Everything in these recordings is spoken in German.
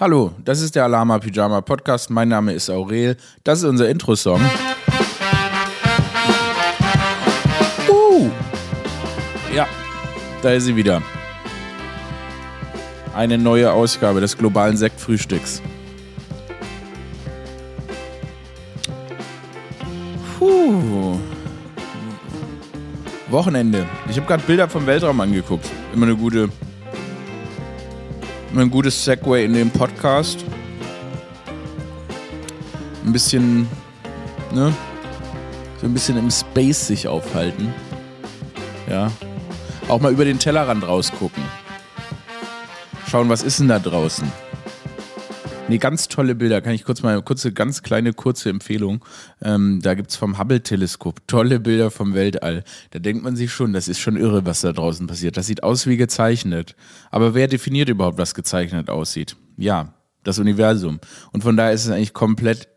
Hallo, das ist der Alama Pyjama Podcast. Mein Name ist Aurel. Das ist unser Intro-Song. Uh. Ja, da ist sie wieder. Eine neue Ausgabe des globalen Sektfrühstücks. Puh. Wochenende. Ich habe gerade Bilder vom Weltraum angeguckt. Immer eine gute ein gutes Segway in den Podcast. Ein bisschen, ne? So ein bisschen im Space sich aufhalten. Ja. Auch mal über den Tellerrand rausgucken. Schauen, was ist denn da draußen? Nee, ganz tolle Bilder. Kann ich kurz mal eine kurze, ganz kleine, kurze Empfehlung. Ähm, da gibt es vom Hubble-Teleskop tolle Bilder vom Weltall. Da denkt man sich schon, das ist schon irre, was da draußen passiert. Das sieht aus wie gezeichnet. Aber wer definiert überhaupt, was gezeichnet aussieht? Ja, das Universum. Und von daher ist es eigentlich komplett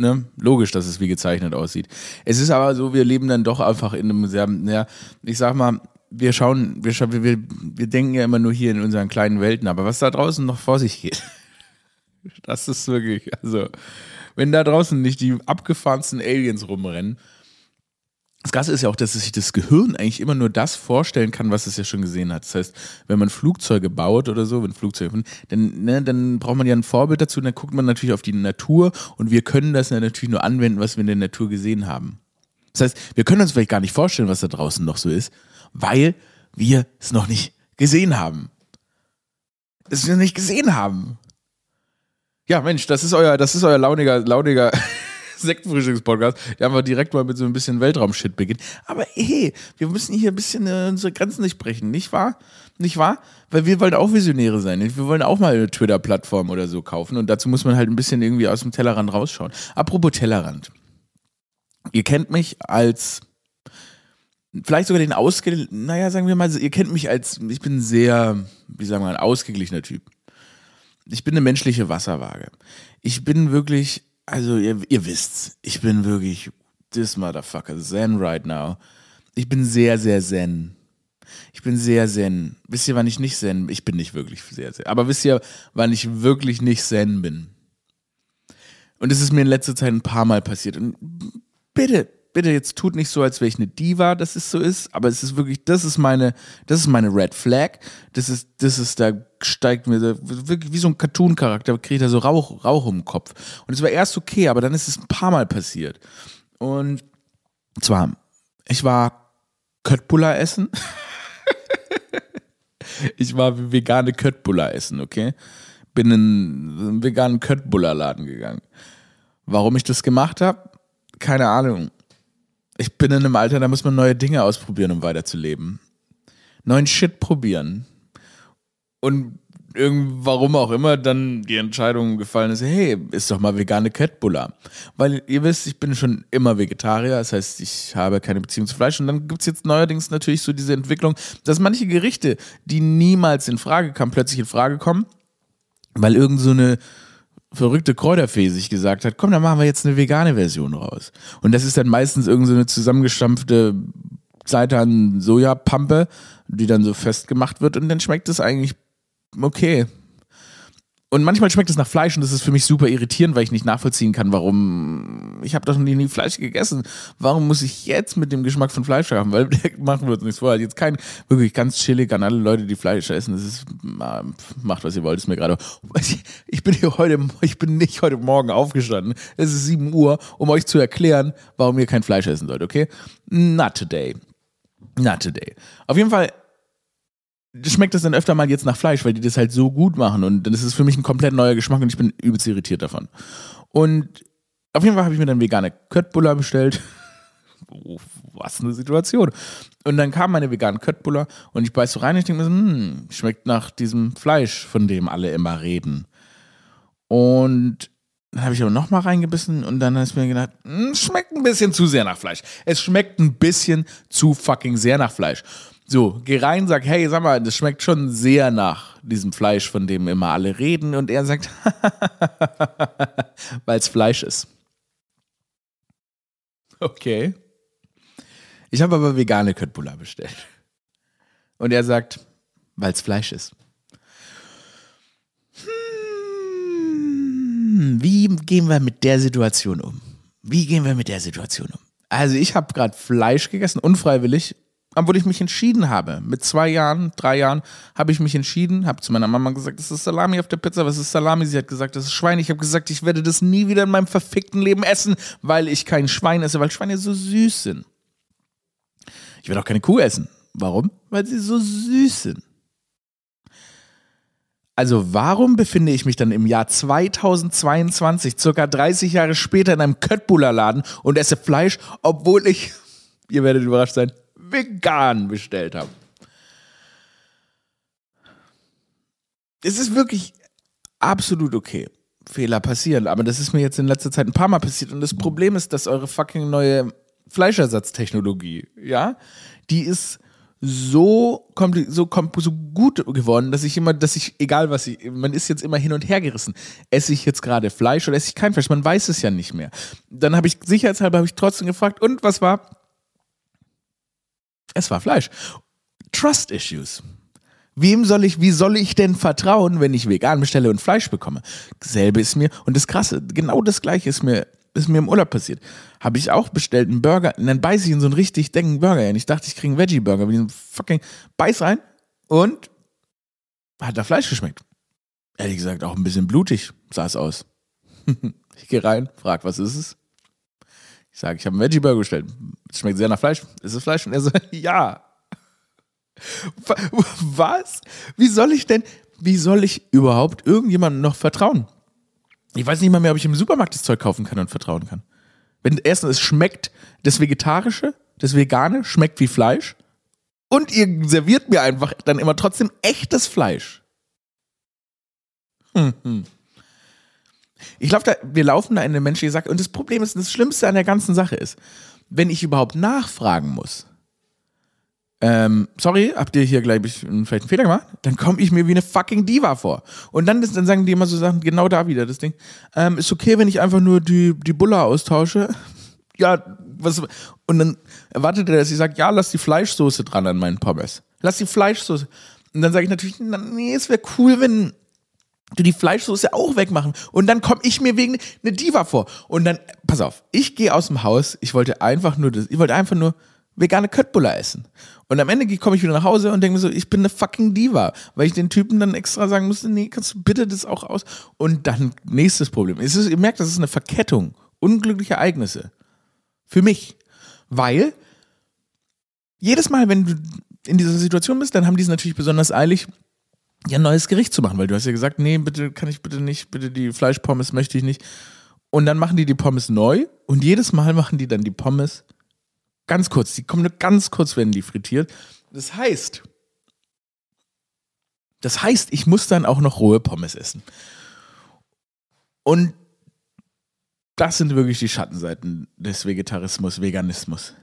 Ne, logisch, dass es wie gezeichnet aussieht. Es ist aber so, wir leben dann doch einfach in einem sehr, ja, ich sag mal, wir schauen, wir, wir, wir denken ja immer nur hier in unseren kleinen Welten, aber was da draußen noch vor sich geht, Das ist wirklich, also, wenn da draußen nicht die abgefahrensten Aliens rumrennen. Das Krasse ist ja auch, dass sich das Gehirn eigentlich immer nur das vorstellen kann, was es ja schon gesehen hat. Das heißt, wenn man Flugzeuge baut oder so, wenn Flugzeuge, dann, ne, dann braucht man ja ein Vorbild dazu, und dann guckt man natürlich auf die Natur und wir können das ja natürlich nur anwenden, was wir in der Natur gesehen haben. Das heißt, wir können uns vielleicht gar nicht vorstellen, was da draußen noch so ist, weil wir es noch nicht gesehen haben. Es wir nicht gesehen haben. Ja, Mensch, das ist euer, das ist euer launiger, launiger Sektfrühstückspodcast, der einfach direkt mal mit so ein bisschen Weltraumshit beginnt. Aber hey, wir müssen hier ein bisschen äh, unsere Grenzen nicht brechen, nicht wahr? Nicht wahr? Weil wir wollen auch Visionäre sein. Wir wollen auch mal eine Twitter-Plattform oder so kaufen und dazu muss man halt ein bisschen irgendwie aus dem Tellerrand rausschauen. Apropos Tellerrand. Ihr kennt mich als vielleicht sogar den ausge, naja, sagen wir mal, ihr kennt mich als, ich bin sehr, wie sagen wir, ein ausgeglichener Typ ich bin eine menschliche Wasserwaage. Ich bin wirklich, also ihr, ihr wisst's, ich bin wirklich this motherfucker, zen right now. Ich bin sehr, sehr zen. Ich bin sehr zen. Wisst ihr, wann ich nicht zen? Ich bin nicht wirklich sehr zen. Aber wisst ihr, wann ich wirklich nicht zen bin? Und es ist mir in letzter Zeit ein paar Mal passiert. Und bitte, bitte jetzt tut nicht so, als wäre ich eine Diva, dass es so ist, aber es ist wirklich, das ist meine, das ist meine Red Flag. Das ist, das ist, da steigt mir wirklich wie so ein Cartoon-Charakter, kriegt er so Rauch, Rauch im Kopf. Und es war erst okay, aber dann ist es ein paar Mal passiert. Und zwar, ich war Köttbullar essen. ich war vegane Köttbullar essen, okay? Bin in einen veganen Köttbullar-Laden gegangen. Warum ich das gemacht habe? Keine Ahnung ich bin in einem Alter, da muss man neue Dinge ausprobieren, um weiterzuleben. Neuen Shit probieren. Und warum auch immer dann die Entscheidung gefallen ist, hey, ist doch mal vegane Catbuller. Weil ihr wisst, ich bin schon immer Vegetarier, das heißt, ich habe keine Beziehung zu Fleisch. Und dann gibt es jetzt neuerdings natürlich so diese Entwicklung, dass manche Gerichte, die niemals in Frage kamen, plötzlich in Frage kommen, weil irgend so eine verrückte Kräuterfee sich gesagt hat, komm, dann machen wir jetzt eine vegane Version raus. Und das ist dann meistens irgendeine so zusammengestampfte Seitan-Sojapampe, die dann so festgemacht wird und dann schmeckt es eigentlich okay. Und manchmal schmeckt es nach Fleisch und das ist für mich super irritierend, weil ich nicht nachvollziehen kann, warum. Ich habe doch noch nie Fleisch gegessen. Warum muss ich jetzt mit dem Geschmack von Fleisch haben? Weil machen wir uns nichts vor. Jetzt kein wirklich ganz chillig an alle Leute, die Fleisch essen. Das ist macht was ihr wollt. Ist mir gerade. Ich bin hier heute. Ich bin nicht heute Morgen aufgestanden. Es ist 7 Uhr, um euch zu erklären, warum ihr kein Fleisch essen sollt. Okay? Not today. Not today. Auf jeden Fall schmeckt das dann öfter mal jetzt nach Fleisch, weil die das halt so gut machen und das ist für mich ein komplett neuer Geschmack und ich bin übelst irritiert davon. Und auf jeden Fall habe ich mir dann vegane Köttbullar bestellt. Was eine Situation. Und dann kam meine vegane Köttbullar und ich beiß so rein und ich denke mir so, hm, schmeckt nach diesem Fleisch, von dem alle immer reden. Und dann habe ich aber nochmal reingebissen und dann ist mir gedacht, hm, schmeckt ein bisschen zu sehr nach Fleisch. Es schmeckt ein bisschen zu fucking sehr nach Fleisch. So, geh rein, sag, hey, sag mal, das schmeckt schon sehr nach diesem Fleisch, von dem immer alle reden. Und er sagt, weil es Fleisch ist. Okay. Ich habe aber vegane Köttbullar bestellt. Und er sagt, weil es Fleisch ist. hm, wie gehen wir mit der Situation um? Wie gehen wir mit der Situation um? Also ich habe gerade Fleisch gegessen, unfreiwillig, obwohl ich mich entschieden habe. Mit zwei Jahren, drei Jahren habe ich mich entschieden, habe zu meiner Mama gesagt, das ist Salami auf der Pizza, was ist Salami? Sie hat gesagt, das ist Schwein. Ich habe gesagt, ich werde das nie wieder in meinem verfickten Leben essen, weil ich kein Schwein esse, weil Schweine so süß sind. Ich werde auch keine Kuh essen. Warum? Weil sie so süß sind. Also warum befinde ich mich dann im Jahr 2022, circa 30 Jahre später, in einem Köttbullar-Laden und esse Fleisch, obwohl ich, ihr werdet überrascht sein, vegan bestellt habe? Es ist wirklich absolut okay. Fehler passieren, aber das ist mir jetzt in letzter Zeit ein paar Mal passiert und das Problem ist, dass eure fucking neue Fleischersatztechnologie, ja, die ist so, so, so gut geworden, dass ich immer, dass ich, egal was ich, man ist jetzt immer hin und her gerissen. Esse ich jetzt gerade Fleisch oder esse ich kein Fleisch? Man weiß es ja nicht mehr. Dann habe ich, sicherheitshalber habe ich trotzdem gefragt, und was war? Es war Fleisch. Trust Issues. Wem soll ich, wie soll ich denn vertrauen, wenn ich vegan bestelle und Fleisch bekomme? Dasselbe ist mir, und das Krasse, genau das Gleiche ist mir ist mir im Urlaub passiert. Habe ich auch bestellt, einen Burger, und dann beiße ich in so einen richtig dicken Burger rein. Ich dachte, ich kriege einen Veggie-Burger, wie ein fucking Beiß rein und hat da Fleisch geschmeckt. Ehrlich gesagt, auch ein bisschen blutig sah es aus. ich gehe rein, frage, was ist es? Ich sage, ich habe einen Veggie-Burger bestellt. Es schmeckt sehr nach Fleisch. Ist es Fleisch? Und er so, ja. Was? Wie soll ich denn, wie soll ich überhaupt irgendjemandem noch vertrauen? Ich weiß nicht mal mehr, ob ich im Supermarkt das Zeug kaufen kann und vertrauen kann. Wenn erstens es schmeckt, das Vegetarische, das Vegane schmeckt wie Fleisch und ihr serviert mir einfach dann immer trotzdem echtes Fleisch. Hm, hm. Ich glaube, wir laufen da in eine menschliche Sache und das Problem ist, das Schlimmste an der ganzen Sache ist, wenn ich überhaupt nachfragen muss, ähm, sorry, habt ihr hier gleich vielleicht einen Fehler gemacht? Dann komme ich mir wie eine fucking Diva vor. Und dann, dann sagen die immer so Sachen, genau da wieder, das Ding. Ähm, ist okay, wenn ich einfach nur die, die Bulla austausche? ja, was, und dann erwartet er, dass ich sage, ja, lass die Fleischsoße dran an meinen Pommes. Lass die Fleischsoße. Und dann sage ich natürlich, nee, es wäre cool, wenn du die Fleischsoße auch wegmachen. Und dann komme ich mir wegen eine Diva vor. Und dann, pass auf, ich gehe aus dem Haus, ich wollte einfach nur das, ich wollte einfach nur vegane Köttbullar essen. Und am Ende komme ich wieder nach Hause und denke mir so, ich bin eine fucking Diva, weil ich den Typen dann extra sagen musste, nee, kannst du bitte das auch aus? Und dann nächstes Problem. Es ist, ihr merkt, das ist eine Verkettung unglücklicher Ereignisse. Für mich. Weil jedes Mal, wenn du in dieser Situation bist, dann haben die es natürlich besonders eilig, ja, ein neues Gericht zu machen, weil du hast ja gesagt, nee, bitte kann ich bitte nicht, bitte die Fleischpommes möchte ich nicht. Und dann machen die die Pommes neu und jedes Mal machen die dann die Pommes Ganz kurz, die kommen nur ganz kurz, werden die frittiert. Das heißt, das heißt, ich muss dann auch noch rohe Pommes essen. Und das sind wirklich die Schattenseiten des Vegetarismus, Veganismus.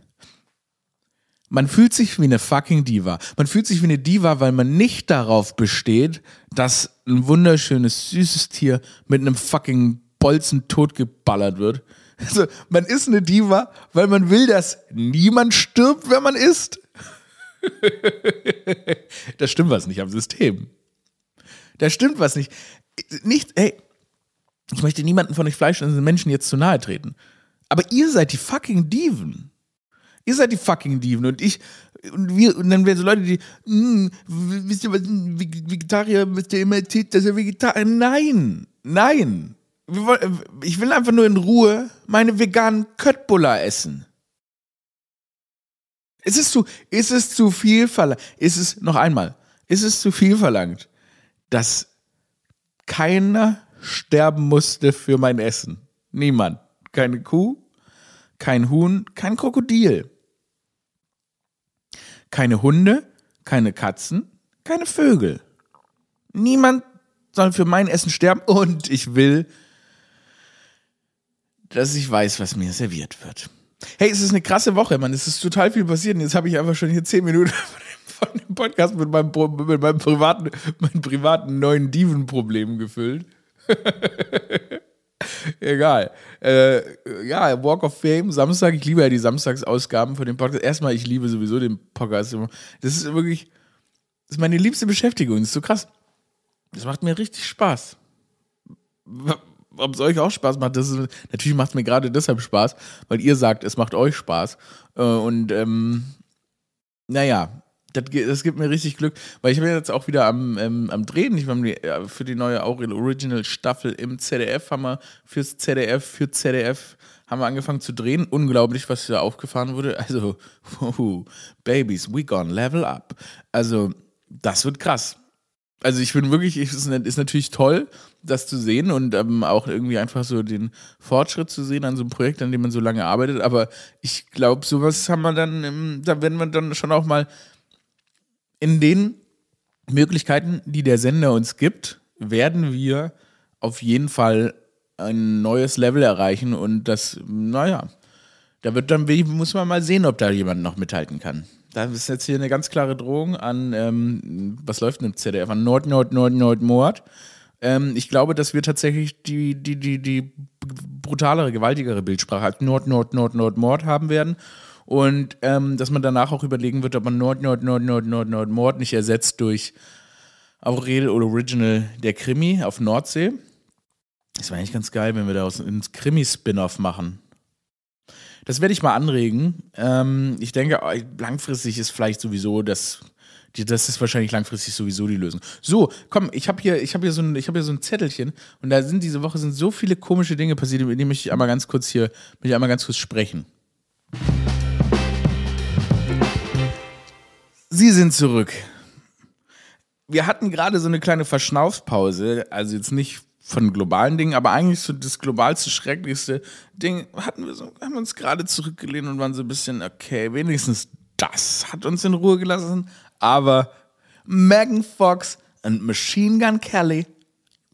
Man fühlt sich wie eine fucking Diva. Man fühlt sich wie eine Diva, weil man nicht darauf besteht, dass ein wunderschönes, süßes Tier mit einem fucking Bolzen totgeballert wird, also, man ist eine Diva, weil man will, dass niemand stirbt, wenn man isst. da stimmt was nicht am System. Da stimmt was nicht. Nicht, hey, ich möchte niemanden von euch fleischenden Menschen jetzt zu nahe treten. Aber ihr seid die fucking Diven. Ihr seid die fucking Diven und ich und wir und dann werden so Leute, die hm, wisst ihr was Vegetarier müsst ihr immer erzählt, dass er Vegetarier nein, nein ich will einfach nur in Ruhe meine veganen Köttbullar essen. Ist es zu, ist es zu viel verlangt? Ist es, noch einmal, ist es zu viel verlangt, dass keiner sterben musste für mein Essen? Niemand. Keine Kuh, kein Huhn, kein Krokodil. Keine Hunde, keine Katzen, keine Vögel. Niemand soll für mein Essen sterben und ich will dass ich weiß, was mir serviert wird. Hey, es ist eine krasse Woche, Mann. Es ist total viel passiert. Und jetzt habe ich einfach schon hier zehn Minuten von dem Podcast mit meinem, mit meinem privaten, meinen privaten neuen Diven-Problem gefüllt. Egal. Äh, ja, Walk of Fame, Samstag. Ich liebe ja die Samstagsausgaben von dem Podcast. Erstmal, ich liebe sowieso den Podcast. Das ist wirklich, das ist meine liebste Beschäftigung. Das ist so krass. Das macht mir richtig Spaß ob es euch auch Spaß macht. Das ist, natürlich macht es mir gerade deshalb Spaß, weil ihr sagt, es macht euch Spaß. Äh, und ähm, naja, das, das, gibt mir richtig Glück, weil ich bin jetzt auch wieder am, ähm, am Drehen. Ich ja, für die neue Aurel Original Staffel im ZDF haben wir fürs ZDF, für ZDF haben wir angefangen zu drehen. Unglaublich, was da aufgefahren wurde. Also, oh, Babies, we gone level up. Also, das wird krass. Also ich bin wirklich, es ist, ist, natürlich toll, das zu sehen und ähm, auch irgendwie einfach so den Fortschritt zu sehen an so einem Projekt, an dem man so lange arbeitet. Aber ich glaube, sowas haben wir dann, da werden wir dann schon auch mal in den Möglichkeiten, die der Sender uns gibt, werden wir auf jeden Fall ein neues Level erreichen und das, naja, da wird dann, muss man mal sehen, ob da jemand noch mithalten kann. Da ist jetzt hier eine ganz klare Drohung an, ähm, was läuft denn im ZDF? An Nord, Nord, Nord, Nord, Mord. Ähm, ich glaube, dass wir tatsächlich die, die, die, die brutalere, gewaltigere Bildsprache als Nord, Nord, Nord, Nord, Mord haben werden. Und ähm, dass man danach auch überlegen wird, ob man Nord, Nord, Nord, Nord, Nord, Nord, Mord nicht ersetzt durch Aurel oder Original der Krimi auf Nordsee. Das wäre eigentlich ganz geil, wenn wir daraus einen Krimi-Spin-Off machen. Das werde ich mal anregen. Ähm, ich denke, langfristig ist vielleicht sowieso das. Das ist wahrscheinlich langfristig sowieso die Lösung. So, komm, ich habe hier, hab hier, so ein, hab hier so ein Zettelchen und da sind diese Woche sind so viele komische Dinge passiert, über die möchte ich einmal ganz kurz hier, möchte ich einmal ganz kurz sprechen. Sie sind zurück. Wir hatten gerade so eine kleine Verschnaufspause, also jetzt nicht von globalen Dingen, aber eigentlich so das globalste, schrecklichste Ding hatten wir so, haben uns gerade zurückgelehnt und waren so ein bisschen, okay, wenigstens das hat uns in Ruhe gelassen. Aber Megan Fox und Machine Gun Kelly,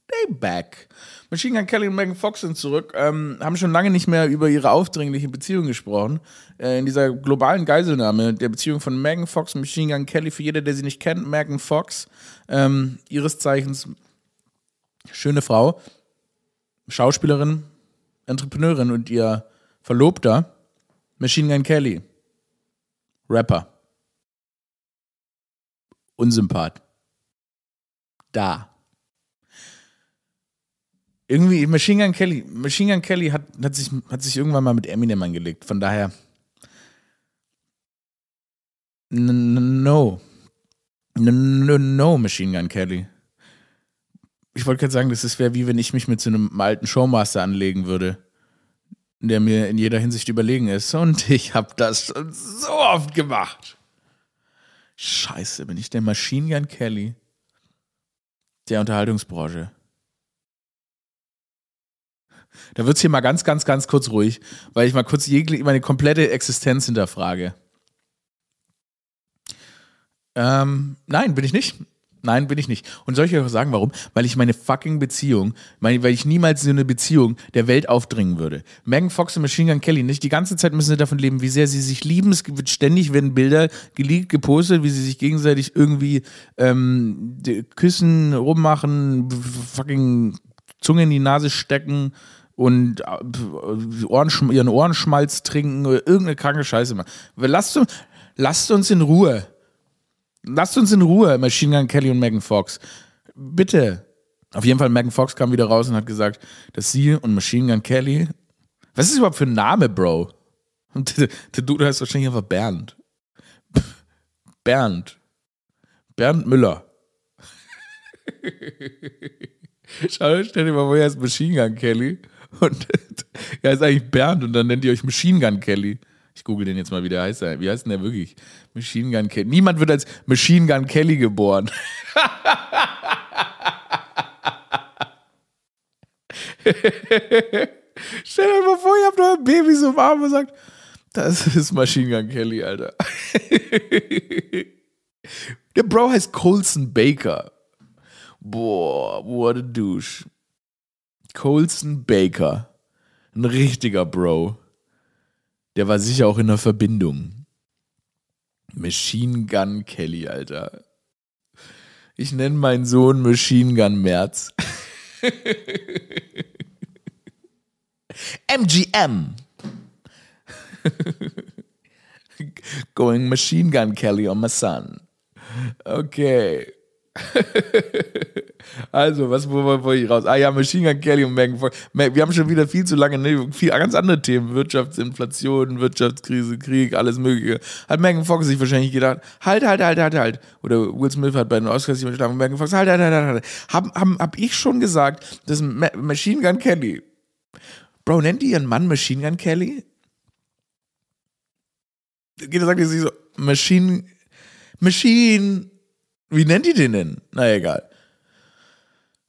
they back. Machine Gun Kelly und Megan Fox sind zurück, ähm, haben schon lange nicht mehr über ihre aufdringliche Beziehung gesprochen. Äh, in dieser globalen Geiselnahme der Beziehung von Megan Fox und Machine Gun Kelly, für jeder, der sie nicht kennt, Megan Fox, ähm, ihres Zeichens schöne Frau, Schauspielerin, Entrepreneurin und ihr Verlobter, Machine Gun Kelly, Rapper, Unsympath, da irgendwie Machine Gun Kelly, Machine Gun Kelly hat, hat, sich, hat sich irgendwann mal mit Eminem angelegt. Von daher. No. No, no, Machine Gun Kelly. Ich wollte gerade sagen, das wäre wie wenn ich mich mit so einem alten Showmaster anlegen würde, der mir in jeder Hinsicht überlegen ist. Und ich habe das schon so oft gemacht. Scheiße, bin ich der Machine Gun Kelly der Unterhaltungsbranche. Da wird es hier mal ganz, ganz, ganz kurz ruhig, weil ich mal kurz meine komplette Existenz hinterfrage. Ähm, nein, bin ich nicht. Nein, bin ich nicht. Und soll ich euch auch sagen, warum? Weil ich meine fucking Beziehung, meine, weil ich niemals so eine Beziehung der Welt aufdringen würde. Megan Fox und Machine Gun Kelly nicht. Die ganze Zeit müssen sie davon leben, wie sehr sie sich lieben. Es wird ständig werden Bilder geleakt, gepostet, wie sie sich gegenseitig irgendwie ähm, küssen, rummachen, fucking Zunge in die Nase stecken und äh, Ohrenschm ihren Ohrenschmalz trinken oder irgendeine kranke Scheiße machen. Lasst, lasst uns in Ruhe. Lasst uns in Ruhe, Machine Gun Kelly und Megan Fox. Bitte. Auf jeden Fall, Megan Fox kam wieder raus und hat gesagt, dass sie und Machine Gun Kelly. Was ist überhaupt für ein Name, Bro? Und der, Dude heißt wahrscheinlich einfach Bernd. Bernd. Bernd Müller. Schau, stell dir mal vor, er ist Machine Gun Kelly. Und er ist eigentlich Bernd und dann nennt ihr euch Machine Gun Kelly. Ich google den jetzt mal, wie der heißt. Wie heißt denn der wirklich? Machine Gun Kelly. Niemand wird als Machine Gun Kelly geboren. Stell dir mal vor, ihr habt euer Baby so warm und sagt, das ist Machine Gun Kelly, Alter. der Bro heißt Colson Baker. Boah, what a douche. Colson Baker. Ein richtiger Bro. Der war sicher auch in der Verbindung. Machine Gun Kelly, Alter. Ich nenne meinen Sohn Machine Gun Merz. MGM. Going Machine Gun Kelly on my son. Okay. Also, was wollte ich raus? Ah ja, Machine Gun Kelly und Megan Fox. Wir haben schon wieder viel zu lange, ne, viel ganz andere Themen. Wirtschaftsinflation, Wirtschaftskrise, Krieg, alles mögliche. Hat Megan Fox sich wahrscheinlich gedacht, halt, halt, halt, halt, halt. Oder Will Smith hat bei den Oscars sich geschlagen, Megan Fox, halt, halt, halt, halt. halt. Hab, hab, hab ich schon gesagt, dass Machine Gun Kelly, Bro, nennt die ihren Mann Machine Gun Kelly? Geht sagt sie so, Machine, Machine, wie nennt die den denn? Na egal.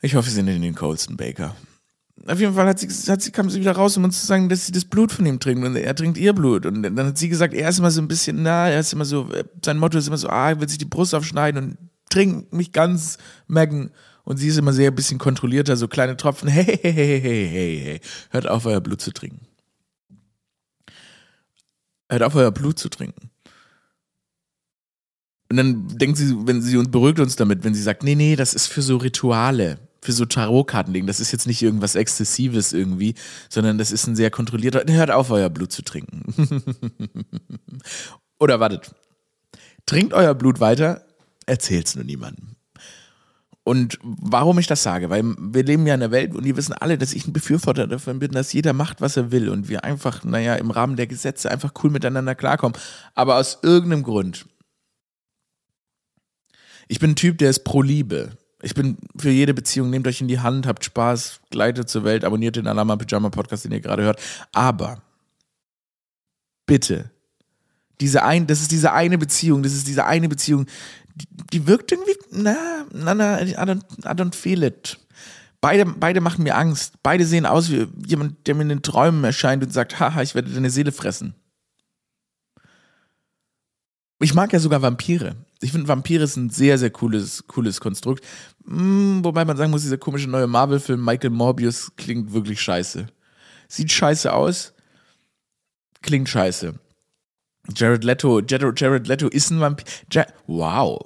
Ich hoffe, sie nennen den Colston Baker. Auf jeden Fall hat sie, hat sie, kam sie wieder raus, um uns zu sagen, dass sie das Blut von ihm trinkt und er trinkt ihr Blut. Und dann hat sie gesagt, er ist immer so ein bisschen, na, er ist immer so, sein Motto ist immer so, ah, er will sich die Brust aufschneiden und trinkt mich ganz, Megan. Und sie ist immer sehr ein bisschen kontrollierter, so kleine Tropfen. Hey, hey, hey, hey, hey, hey, hört auf, euer Blut zu trinken. Hört auf, euer Blut zu trinken. Und dann denkt sie, wenn sie uns beruhigt uns damit, wenn sie sagt, nee, nee, das ist für so Rituale für so Tarotkartenlegen. Das ist jetzt nicht irgendwas Exzessives irgendwie, sondern das ist ein sehr kontrollierter. Hört auf, euer Blut zu trinken. Oder wartet. Trinkt euer Blut weiter, erzählt's nur niemandem. Und warum ich das sage, weil wir leben ja in einer Welt und die wissen alle, dass ich ein Befürworter davon bin, dass jeder macht, was er will und wir einfach, naja, im Rahmen der Gesetze einfach cool miteinander klarkommen. Aber aus irgendeinem Grund. Ich bin ein Typ, der ist pro Liebe. Ich bin für jede Beziehung, nehmt euch in die Hand, habt Spaß, gleitet zur Welt, abonniert den Alama Pyjama Podcast, den ihr gerade hört. Aber bitte, diese ein, das ist diese eine Beziehung, das ist diese eine Beziehung, die, die wirkt irgendwie, na, na, na, I don't, I don't feel it. Beide, beide machen mir Angst. Beide sehen aus wie jemand, der mir in den Träumen erscheint und sagt, haha, ich werde deine Seele fressen. Ich mag ja sogar Vampire. Ich finde, Vampire ist ein sehr, sehr cooles, cooles Konstrukt. Hm, wobei man sagen muss, dieser komische neue Marvel-Film Michael Morbius klingt wirklich scheiße. Sieht scheiße aus, klingt scheiße. Jared Leto, Jared, Jared Leto ist ein Vampir. Ja wow.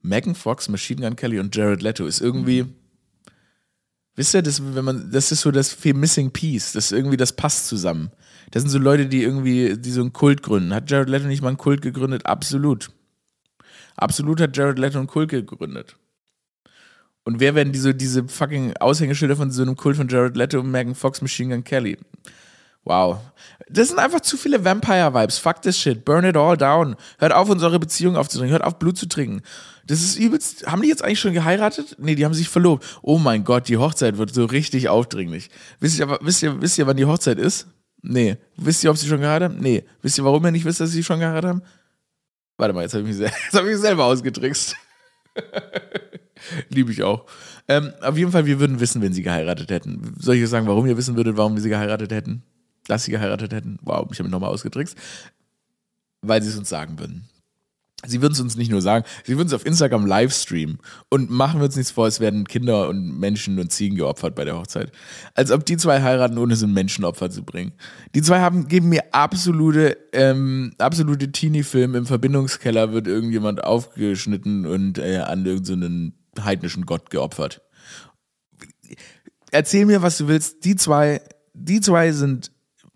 Megan Fox, Machine Gun Kelly und Jared Leto ist irgendwie. Wisst ihr, das, wenn man, das ist so das Missing Piece. Das irgendwie, das passt zusammen. Das sind so Leute, die irgendwie, die so einen Kult gründen. Hat Jared Leto nicht mal einen Kult gegründet? Absolut. Absolut hat Jared Leto einen Kult gegründet. Und wer werden diese, diese fucking Aushängeschilder von so einem Kult von Jared Leto und Megan Fox, Machine Gun Kelly? Wow. Das sind einfach zu viele Vampire-Vibes. Fuck this shit. Burn it all down. Hört auf, unsere Beziehung aufzutrinken. Hört auf, Blut zu trinken. Das ist übelst. Haben die jetzt eigentlich schon geheiratet? Nee, die haben sich verlobt. Oh mein Gott, die Hochzeit wird so richtig aufdringlich. Wisst ihr, wisst ihr, wisst ihr wann die Hochzeit ist? Nee. Wisst ihr, ob sie schon geheiratet haben? Nee. Wisst ihr, warum ihr nicht wisst, dass sie schon geheiratet haben? Warte mal, jetzt habe ich, mich hab ich mich selber ausgetrickst. Liebe ich auch. Ähm, auf jeden Fall, wir würden wissen, wenn sie geheiratet hätten. Soll ich jetzt sagen, warum ihr wissen würdet, warum wir sie geheiratet hätten? Dass sie geheiratet hätten? Wow, ich habe mich nochmal ausgetrickst. Weil sie es uns sagen würden. Sie würden es uns nicht nur sagen, sie würden es auf Instagram livestreamen und machen wir uns nichts vor, es werden Kinder und Menschen und Ziegen geopfert bei der Hochzeit. Als ob die zwei heiraten, ohne so ein Menschenopfer zu bringen. Die zwei haben, geben mir absolute, ähm, absolute Teenie-Film. Im Verbindungskeller wird irgendjemand aufgeschnitten und äh, an irgendeinen so heidnischen Gott geopfert. Erzähl mir, was du willst. Die zwei, die zwei sind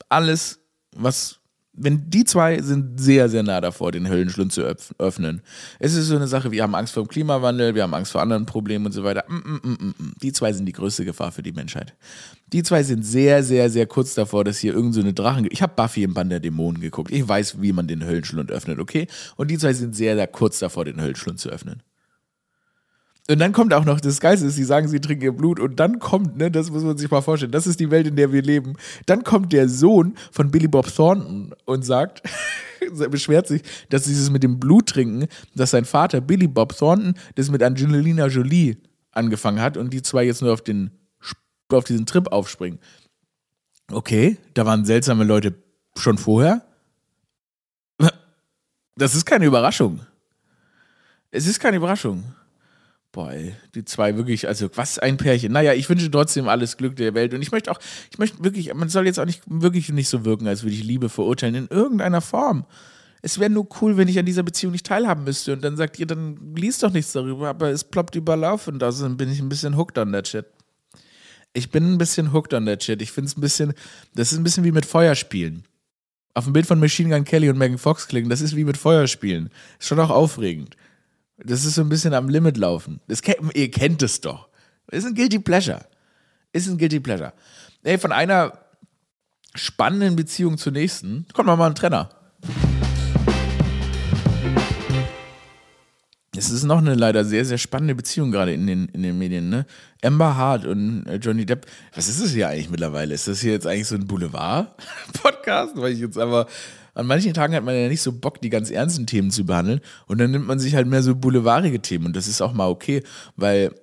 alles, was wenn die zwei sind sehr, sehr nah davor, den Höllenschlund zu öffnen. Es ist so eine Sache, wir haben Angst vor dem Klimawandel, wir haben Angst vor anderen Problemen und so weiter. Mm, mm, mm, die zwei sind die größte Gefahr für die Menschheit. Die zwei sind sehr, sehr, sehr kurz davor, dass hier irgend so eine Drachen. Ich habe Buffy im Band der Dämonen geguckt. Ich weiß, wie man den Höllenschlund öffnet, okay? Und die zwei sind sehr, sehr kurz davor, den Höllenschlund zu öffnen. Und dann kommt auch noch, das Geilste ist, sie sagen, sie trinken ihr Blut und dann kommt, ne, das muss man sich mal vorstellen, das ist die Welt, in der wir leben. Dann kommt der Sohn von Billy Bob Thornton und sagt, beschwert sich, dass dieses mit dem Blut trinken, dass sein Vater Billy Bob Thornton das mit Angelina Jolie angefangen hat und die zwei jetzt nur auf den auf diesen Trip aufspringen. Okay, da waren seltsame Leute schon vorher. Das ist keine Überraschung. Es ist keine Überraschung. Boah, ey, die zwei wirklich, also was ein Pärchen. Naja, ich wünsche trotzdem alles Glück der Welt. Und ich möchte auch, ich möchte wirklich, man soll jetzt auch nicht wirklich nicht so wirken, als würde ich Liebe verurteilen, in irgendeiner Form. Es wäre nur cool, wenn ich an dieser Beziehung nicht teilhaben müsste. Und dann sagt ihr, dann liest doch nichts darüber, aber es ploppt überall auf und da bin ich ein bisschen hooked on der Chat. Ich bin ein bisschen hooked on der Chat. Ich finde es ein bisschen, das ist ein bisschen wie mit Feuerspielen. Auf dem Bild von Machine Gun Kelly und Megan Fox klingen, das ist wie mit Feuerspielen. Ist schon auch aufregend. Das ist so ein bisschen am Limit laufen. Das, ihr kennt es doch. Ist ein Guilty Pleasure. Ist ein Guilty Pleasure. Ey, von einer spannenden Beziehung zur nächsten kommt mal ein Trenner. Es ist noch eine leider sehr, sehr spannende Beziehung gerade in den, in den Medien, ne? Amber Hart und äh, Johnny Depp. Was ist es hier eigentlich mittlerweile? Ist das hier jetzt eigentlich so ein Boulevard-Podcast? Weil ich jetzt aber an manchen Tagen hat man ja nicht so Bock, die ganz ernsten Themen zu behandeln. Und dann nimmt man sich halt mehr so boulevardige Themen. Und das ist auch mal okay, weil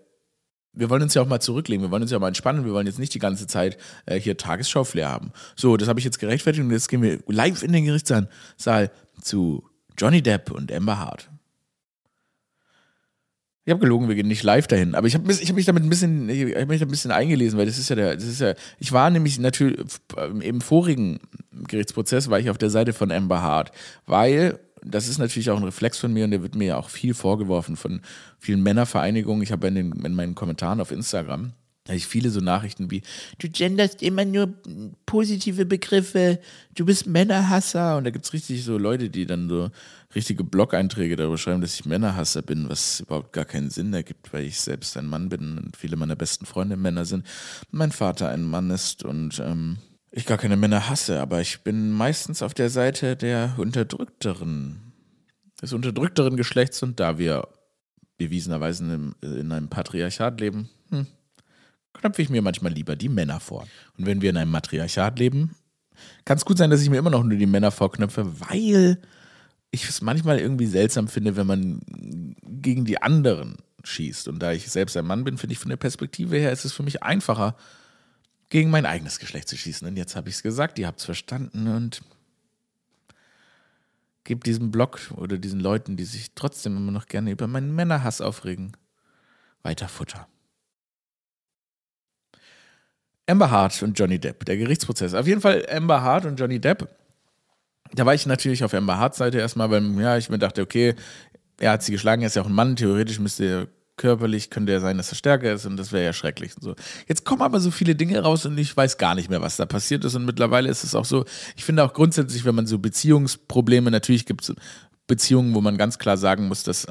wir wollen uns ja auch mal zurücklegen, wir wollen uns ja mal entspannen, wir wollen jetzt nicht die ganze Zeit äh, hier Tagesschauflair haben. So, das habe ich jetzt gerechtfertigt und jetzt gehen wir live in den Gerichtssaal zu Johnny Depp und Amber Hart. Ich habe gelogen, wir gehen nicht live dahin. Aber ich habe ich hab mich damit ein bisschen, ich mich da ein bisschen eingelesen, weil das ist ja der, das ist ja, ich war nämlich natürlich im vorigen Gerichtsprozess war ich auf der Seite von Amber Hart, weil das ist natürlich auch ein Reflex von mir und der wird mir ja auch viel vorgeworfen von vielen Männervereinigungen. Ich habe in, in meinen Kommentaren auf Instagram habe ich viele so Nachrichten wie, du genderst immer nur positive Begriffe, du bist Männerhasser. Und da gibt es richtig so Leute, die dann so richtige Blog-Einträge darüber schreiben, dass ich Männerhasser bin, was überhaupt gar keinen Sinn ergibt, weil ich selbst ein Mann bin und viele meiner besten Freunde Männer sind. Mein Vater ein Mann ist und ähm, ich gar keine Männer hasse, aber ich bin meistens auf der Seite der Unterdrückteren, des unterdrückteren Geschlechts und da wir bewiesenerweise in, in einem Patriarchat leben, hm, knöpfe ich mir manchmal lieber die Männer vor. Und wenn wir in einem Matriarchat leben, kann es gut sein, dass ich mir immer noch nur die Männer vorknöpfe, weil ich es manchmal irgendwie seltsam finde, wenn man gegen die anderen schießt. Und da ich selbst ein Mann bin, finde ich von der Perspektive her ist es für mich einfacher, gegen mein eigenes Geschlecht zu schießen. Und jetzt habe ich es gesagt, ihr habt es verstanden und gebt diesem Blog oder diesen Leuten, die sich trotzdem immer noch gerne über meinen Männerhass aufregen, weiter Futter. Amber Hart und Johnny Depp, der Gerichtsprozess. Auf jeden Fall Amber Hart und Johnny Depp. Da war ich natürlich auf Amber Harts Seite erstmal, weil ja, ich mir dachte, okay, er hat sie geschlagen, er ist ja auch ein Mann, theoretisch müsste er körperlich, könnte er sein, dass er stärker ist und das wäre ja schrecklich und so. Jetzt kommen aber so viele Dinge raus und ich weiß gar nicht mehr, was da passiert ist und mittlerweile ist es auch so, ich finde auch grundsätzlich, wenn man so Beziehungsprobleme, natürlich gibt es Beziehungen, wo man ganz klar sagen muss, dass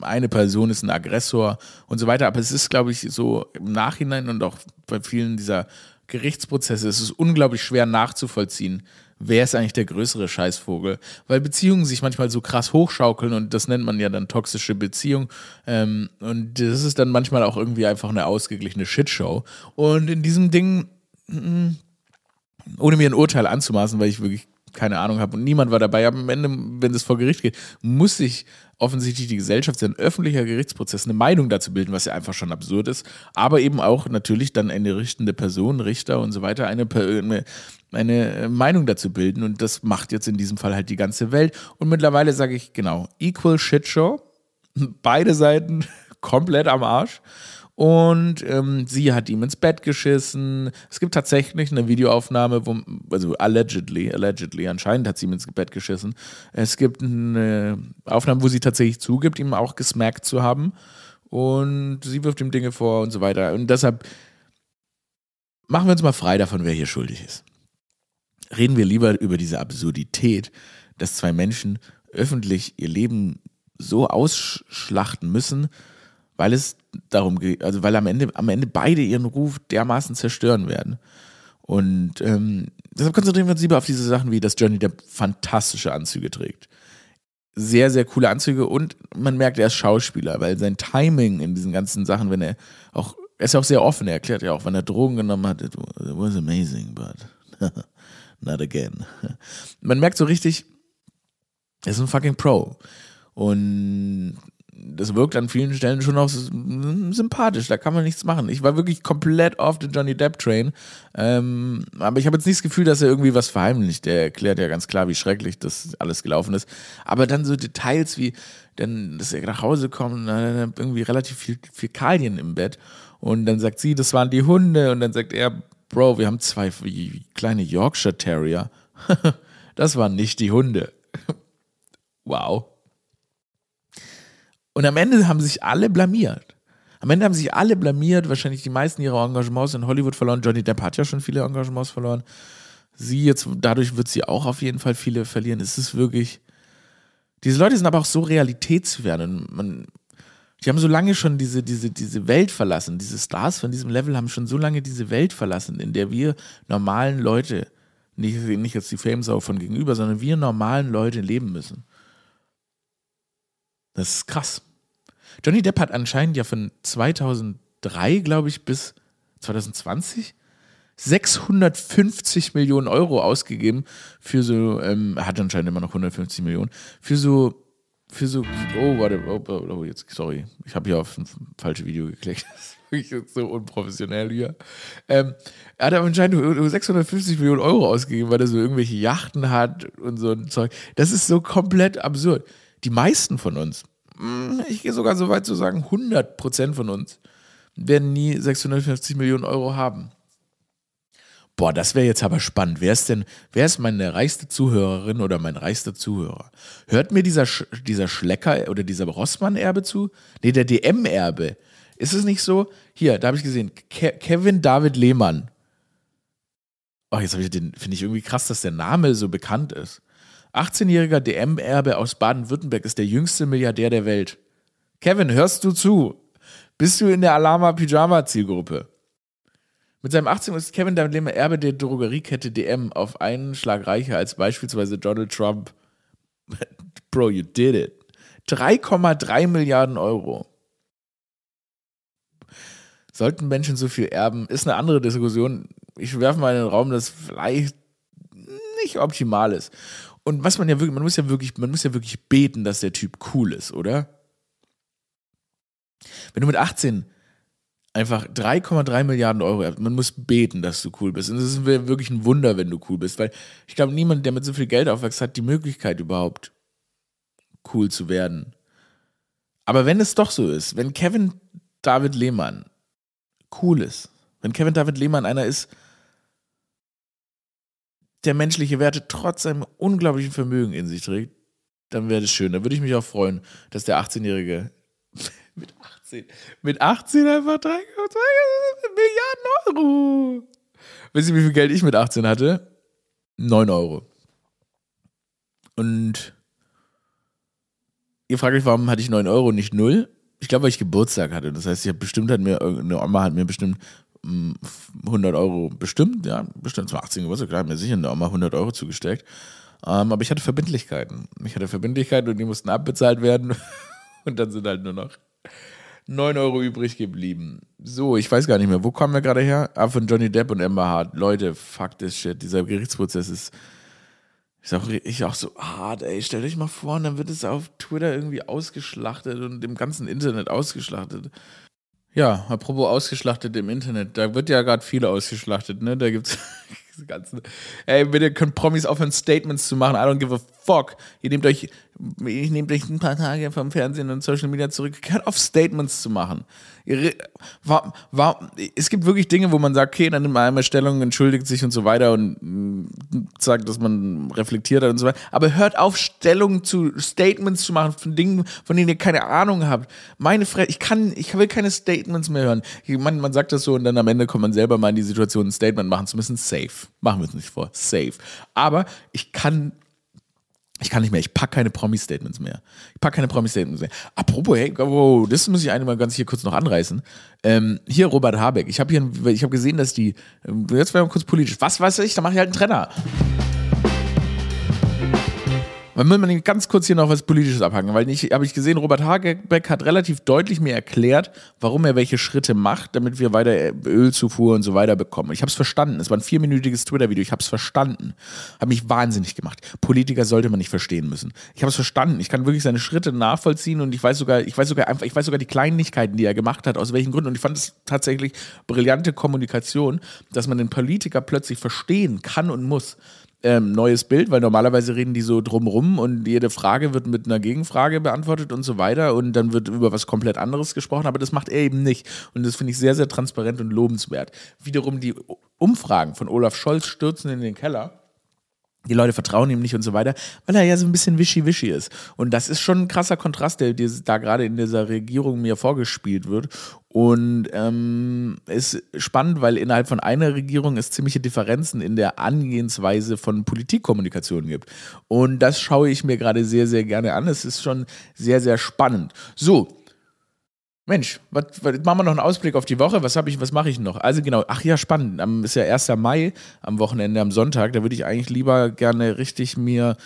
eine Person ist ein Aggressor und so weiter. Aber es ist, glaube ich, so im Nachhinein und auch bei vielen dieser Gerichtsprozesse, es ist unglaublich schwer nachzuvollziehen, wer ist eigentlich der größere Scheißvogel? Weil Beziehungen sich manchmal so krass hochschaukeln und das nennt man ja dann toxische Beziehung. Ähm, und das ist dann manchmal auch irgendwie einfach eine ausgeglichene Shitshow. Und in diesem Ding, mm, ohne mir ein Urteil anzumaßen, weil ich wirklich keine Ahnung habe und niemand war dabei. Aber am Ende, wenn es vor Gericht geht, muss sich offensichtlich die Gesellschaft, ein öffentlicher Gerichtsprozess, eine Meinung dazu bilden, was ja einfach schon absurd ist. Aber eben auch natürlich dann eine richtende Person, Richter und so weiter, eine, eine, eine Meinung dazu bilden. Und das macht jetzt in diesem Fall halt die ganze Welt. Und mittlerweile sage ich genau, equal shit show. Beide Seiten komplett am Arsch und ähm, sie hat ihm ins Bett geschissen. Es gibt tatsächlich eine Videoaufnahme, wo, also allegedly, allegedly, anscheinend hat sie ihm ins Bett geschissen. Es gibt eine Aufnahme, wo sie tatsächlich zugibt, ihm auch gesmackt zu haben. Und sie wirft ihm Dinge vor und so weiter. Und deshalb machen wir uns mal frei davon, wer hier schuldig ist. Reden wir lieber über diese Absurdität, dass zwei Menschen öffentlich ihr Leben so ausschlachten müssen, weil es darum geht, also weil am Ende, am Ende beide ihren Ruf dermaßen zerstören werden. Und ähm, deshalb konzentrieren wir uns lieber auf diese Sachen wie, dass Johnny Depp fantastische Anzüge trägt. Sehr, sehr coole Anzüge und man merkt, er ist Schauspieler, weil sein Timing in diesen ganzen Sachen, wenn er auch, er ist ja auch sehr offen, er erklärt ja auch, wenn er Drogen genommen hat, it was amazing, but not again. Man merkt so richtig, er ist ein fucking Pro. Und das wirkt an vielen Stellen schon auch sympathisch, da kann man nichts machen. Ich war wirklich komplett auf den Johnny Depp Train, ähm, aber ich habe jetzt nicht das Gefühl, dass er irgendwie was verheimlicht. Der erklärt ja ganz klar, wie schrecklich das alles gelaufen ist. Aber dann so Details wie, denn, dass er nach Hause kommt und dann irgendwie relativ viel Fäkalien im Bett und dann sagt sie, das waren die Hunde und dann sagt er, Bro, wir haben zwei kleine Yorkshire Terrier. das waren nicht die Hunde. wow. Und am Ende haben sich alle blamiert. Am Ende haben sich alle blamiert, wahrscheinlich die meisten ihrer Engagements in Hollywood verloren. Johnny Depp hat ja schon viele Engagements verloren. Sie jetzt, dadurch wird sie auch auf jeden Fall viele verlieren. Es ist wirklich. Diese Leute sind aber auch so realitätsfern. Und man, Die haben so lange schon diese, diese, diese Welt verlassen. Diese Stars von diesem Level haben schon so lange diese Welt verlassen, in der wir normalen Leute, nicht, nicht jetzt die Famesau von gegenüber, sondern wir normalen Leute leben müssen. Das ist krass. Johnny Depp hat anscheinend ja von 2003, glaube ich, bis 2020 650 Millionen Euro ausgegeben für so, ähm, er hat anscheinend immer noch 150 Millionen, für so für so, oh, warte, oh, oh, oh jetzt, sorry, ich habe hier auf ein falsches Video geklickt. Das ist so unprofessionell hier. Ähm, er hat anscheinend 650 Millionen Euro ausgegeben, weil er so irgendwelche Yachten hat und so ein Zeug. Das ist so komplett absurd. Die meisten von uns, hm, ich gehe sogar so weit zu sagen, 100 Prozent von uns werden nie 650 Millionen Euro haben. Boah, das wäre jetzt aber spannend. Wer ist denn, wer ist meine reichste Zuhörerin oder mein reichster Zuhörer? Hört mir dieser, Sch dieser Schlecker oder dieser Rossmann-Erbe zu? Nee, der DM-Erbe. Ist es nicht so? Hier, da habe ich gesehen, Ke Kevin David Lehmann. Oh, jetzt habe ich den, finde ich irgendwie krass, dass der Name so bekannt ist. 18-jähriger DM-Erbe aus Baden-Württemberg ist der jüngste Milliardär der Welt. Kevin, hörst du zu? Bist du in der Alama-Pyjama-Zielgruppe? Mit seinem 18 ist Kevin damit Erbe der Drogeriekette DM auf einen Schlag reicher als beispielsweise Donald Trump. Bro, you did it. 3,3 Milliarden Euro. Sollten Menschen so viel erben, ist eine andere Diskussion. Ich werfe mal in den Raum, das vielleicht nicht optimal ist. Und was man ja wirklich, man muss ja wirklich, man muss ja wirklich beten, dass der Typ cool ist, oder? Wenn du mit 18 einfach 3,3 Milliarden Euro erbt. Man muss beten, dass du cool bist. Und es ist wirklich ein Wunder, wenn du cool bist, weil ich glaube, niemand, der mit so viel Geld aufwächst, hat die Möglichkeit überhaupt cool zu werden. Aber wenn es doch so ist, wenn Kevin David Lehmann cool ist, wenn Kevin David Lehmann einer ist, der menschliche Werte trotz seinem unglaublichen Vermögen in sich trägt, dann wäre das schön. Da würde ich mich auch freuen, dass der 18-Jährige mit 18. Mit 18 einfach 3,2 Milliarden Euro. Wisst ihr, wie viel Geld ich mit 18 hatte? 9 Euro. Und ihr fragt euch, warum hatte ich 9 Euro, nicht 0? Ich glaube, weil ich Geburtstag hatte. Das heißt, ich bestimmt hat mir, eine Oma hat mir bestimmt 100 mm, Euro bestimmt, ja, bestimmt zum 18 Geburtstag, klar, hat mir sicher eine Oma 100 Euro zugesteckt. Ähm, aber ich hatte Verbindlichkeiten. Ich hatte Verbindlichkeiten und die mussten abbezahlt werden. und dann sind halt nur noch 9 Euro übrig geblieben. So, ich weiß gar nicht mehr, wo kommen wir gerade her? Ah, von Johnny Depp und Amber Hart. Leute, fuck this shit. Dieser Gerichtsprozess ist, ist auch, ich auch so hart, ey. Stellt euch mal vor, dann wird es auf Twitter irgendwie ausgeschlachtet und im ganzen Internet ausgeschlachtet. Ja, apropos ausgeschlachtet im Internet, da wird ja gerade viele ausgeschlachtet, ne? Da gibt's ganzen. Ey, bitte können Promis aufhören, Statements zu machen. I don't give a fuck. Ihr nehmt euch, ich nehmt euch ein paar Tage vom Fernsehen und Social Media zurück. Hört auf, Statements zu machen. War, war, es gibt wirklich Dinge, wo man sagt, okay, dann nimmt man einmal Stellung, entschuldigt sich und so weiter und mm, sagt, dass man reflektiert hat und so weiter. Aber hört auf, Stellung zu Statements zu machen von Dingen, von denen ihr keine Ahnung habt. Meine Fresse, ich kann, ich will keine Statements mehr hören. Man, man sagt das so und dann am Ende kommt man selber mal in die Situation, ein Statement machen zu müssen. Safe. Machen wir es nicht vor. Safe. Aber ich kann ich kann nicht mehr, ich packe keine Promi-Statements mehr. Ich packe keine Promi-Statements mehr. Apropos, hey, wow, das muss ich einmal ganz hier kurz noch anreißen. Ähm, hier Robert Habeck. Ich habe hier, ich habe gesehen, dass die, ähm, jetzt werden wir kurz politisch. Was weiß ich, da mache ich halt einen Trenner. Man will man ganz kurz hier noch was Politisches abhaken, weil ich habe ich gesehen, Robert Hagebeck hat relativ deutlich mir erklärt, warum er welche Schritte macht, damit wir weiter Ölzufuhr und so weiter bekommen. Ich habe es verstanden. Es war ein vierminütiges Twitter-Video. Ich habe es verstanden. Hat mich wahnsinnig gemacht. Politiker sollte man nicht verstehen müssen. Ich habe es verstanden. Ich kann wirklich seine Schritte nachvollziehen und ich weiß sogar, ich weiß sogar einfach, ich weiß sogar die Kleinigkeiten, die er gemacht hat, aus welchen Gründen. Und ich fand es tatsächlich brillante Kommunikation, dass man den Politiker plötzlich verstehen kann und muss ähm, neues Bild, weil normalerweise reden die so drumrum und jede Frage wird mit einer Gegenfrage beantwortet und so weiter und dann wird über was komplett anderes gesprochen, aber das macht er eben nicht. Und das finde ich sehr, sehr transparent und lobenswert. Wiederum die Umfragen von Olaf Scholz stürzen in den Keller die Leute vertrauen ihm nicht und so weiter, weil er ja so ein bisschen wischi-wischi ist. Und das ist schon ein krasser Kontrast, der, der da gerade in dieser Regierung mir vorgespielt wird. Und ähm, ist spannend, weil innerhalb von einer Regierung es ziemliche Differenzen in der Angehensweise von Politikkommunikation gibt. Und das schaue ich mir gerade sehr, sehr gerne an. Es ist schon sehr, sehr spannend. So, Mensch, was, was, machen wir noch einen Ausblick auf die Woche? Was ich, was mache ich noch? Also genau, ach ja, spannend. Am, ist ja 1. Mai am Wochenende, am Sonntag. Da würde ich eigentlich lieber gerne richtig mir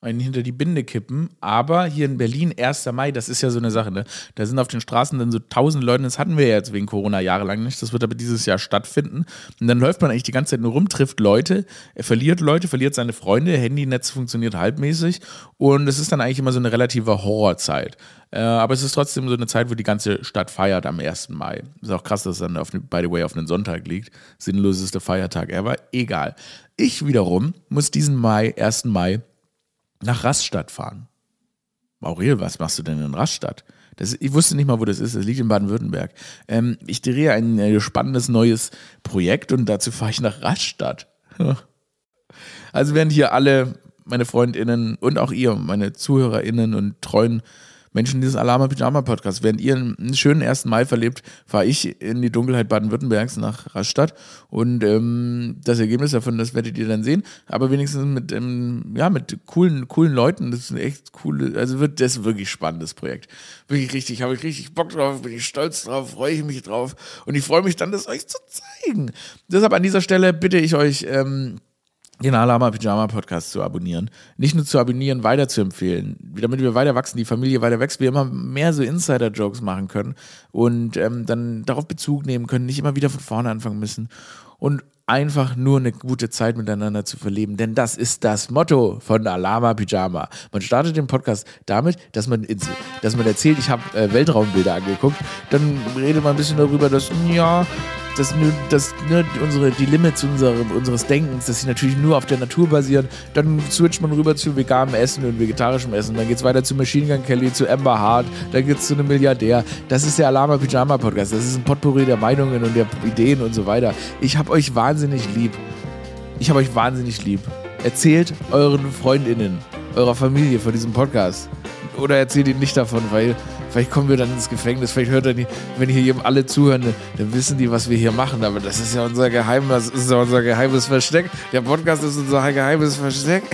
einen hinter die Binde kippen. Aber hier in Berlin, 1. Mai, das ist ja so eine Sache, ne? Da sind auf den Straßen dann so tausend Leute, das hatten wir ja jetzt wegen Corona jahrelang nicht. Das wird aber dieses Jahr stattfinden. Und dann läuft man eigentlich die ganze Zeit nur rum, trifft Leute, er verliert Leute, verliert seine Freunde, Handynetz funktioniert halbmäßig. Und es ist dann eigentlich immer so eine relative Horrorzeit. Äh, aber es ist trotzdem so eine Zeit, wo die ganze Stadt feiert am 1. Mai. Ist auch krass, dass es dann, auf, by the way, auf einen Sonntag liegt. Sinnloseste Feiertag ever. Egal. Ich wiederum muss diesen Mai, 1. Mai, nach Rastatt fahren. Aurel, was machst du denn in Rastatt? Das, ich wusste nicht mal, wo das ist. Das liegt in Baden-Württemberg. Ähm, ich drehe ein äh, spannendes neues Projekt und dazu fahre ich nach Rastatt. also während hier alle meine FreundInnen und auch ihr, meine ZuhörerInnen und treuen Menschen dieses Alama Pyjama Podcast. Während ihr einen schönen 1. Mai verlebt, fahre ich in die Dunkelheit Baden-Württembergs nach Rastatt. Und ähm, das Ergebnis davon, das werdet ihr dann sehen. Aber wenigstens mit, ähm, ja, mit coolen, coolen Leuten. Das ist ein echt coole, also wird das wirklich spannendes Projekt. Wirklich richtig, habe ich richtig Bock drauf, bin ich stolz drauf, freue ich mich drauf. Und ich freue mich dann, das euch zu zeigen. Deshalb an dieser Stelle bitte ich euch, ähm, den Alama Pyjama Podcast zu abonnieren. Nicht nur zu abonnieren, weiter zu empfehlen, damit wir weiter wachsen, die Familie weiter wächst, wir immer mehr so Insider-Jokes machen können und ähm, dann darauf Bezug nehmen können, nicht immer wieder von vorne anfangen müssen und einfach nur eine gute Zeit miteinander zu verleben. Denn das ist das Motto von Alama Pyjama. Man startet den Podcast damit, dass man, dass man erzählt, ich habe äh, Weltraumbilder angeguckt. Dann redet man ein bisschen darüber, dass, ja, dass, dass ne, unsere, die Limits unsere, unseres Denkens, dass sie natürlich nur auf der Natur basieren. Dann switcht man rüber zu veganem Essen und vegetarischem Essen. Dann geht es weiter zu Machine Gun Kelly, zu Amber Hart, dann geht es zu einem Milliardär. Das ist der Alama Pyjama Podcast. Das ist ein Potpourri der Meinungen und der Ideen und so weiter. Ich habe euch wahnsinnig lieb. Ich habe euch wahnsinnig lieb. Erzählt euren FreundInnen, eurer Familie von diesem Podcast. Oder erzählt ihnen nicht davon, weil Vielleicht kommen wir dann ins Gefängnis, vielleicht hört er nicht, wenn hier alle zuhören, dann wissen die, was wir hier machen. Aber das ist ja unser Geheim, das ist ja unser geheimes Versteck. Der Podcast ist unser geheimes Versteck.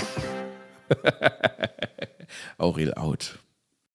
Aurel out.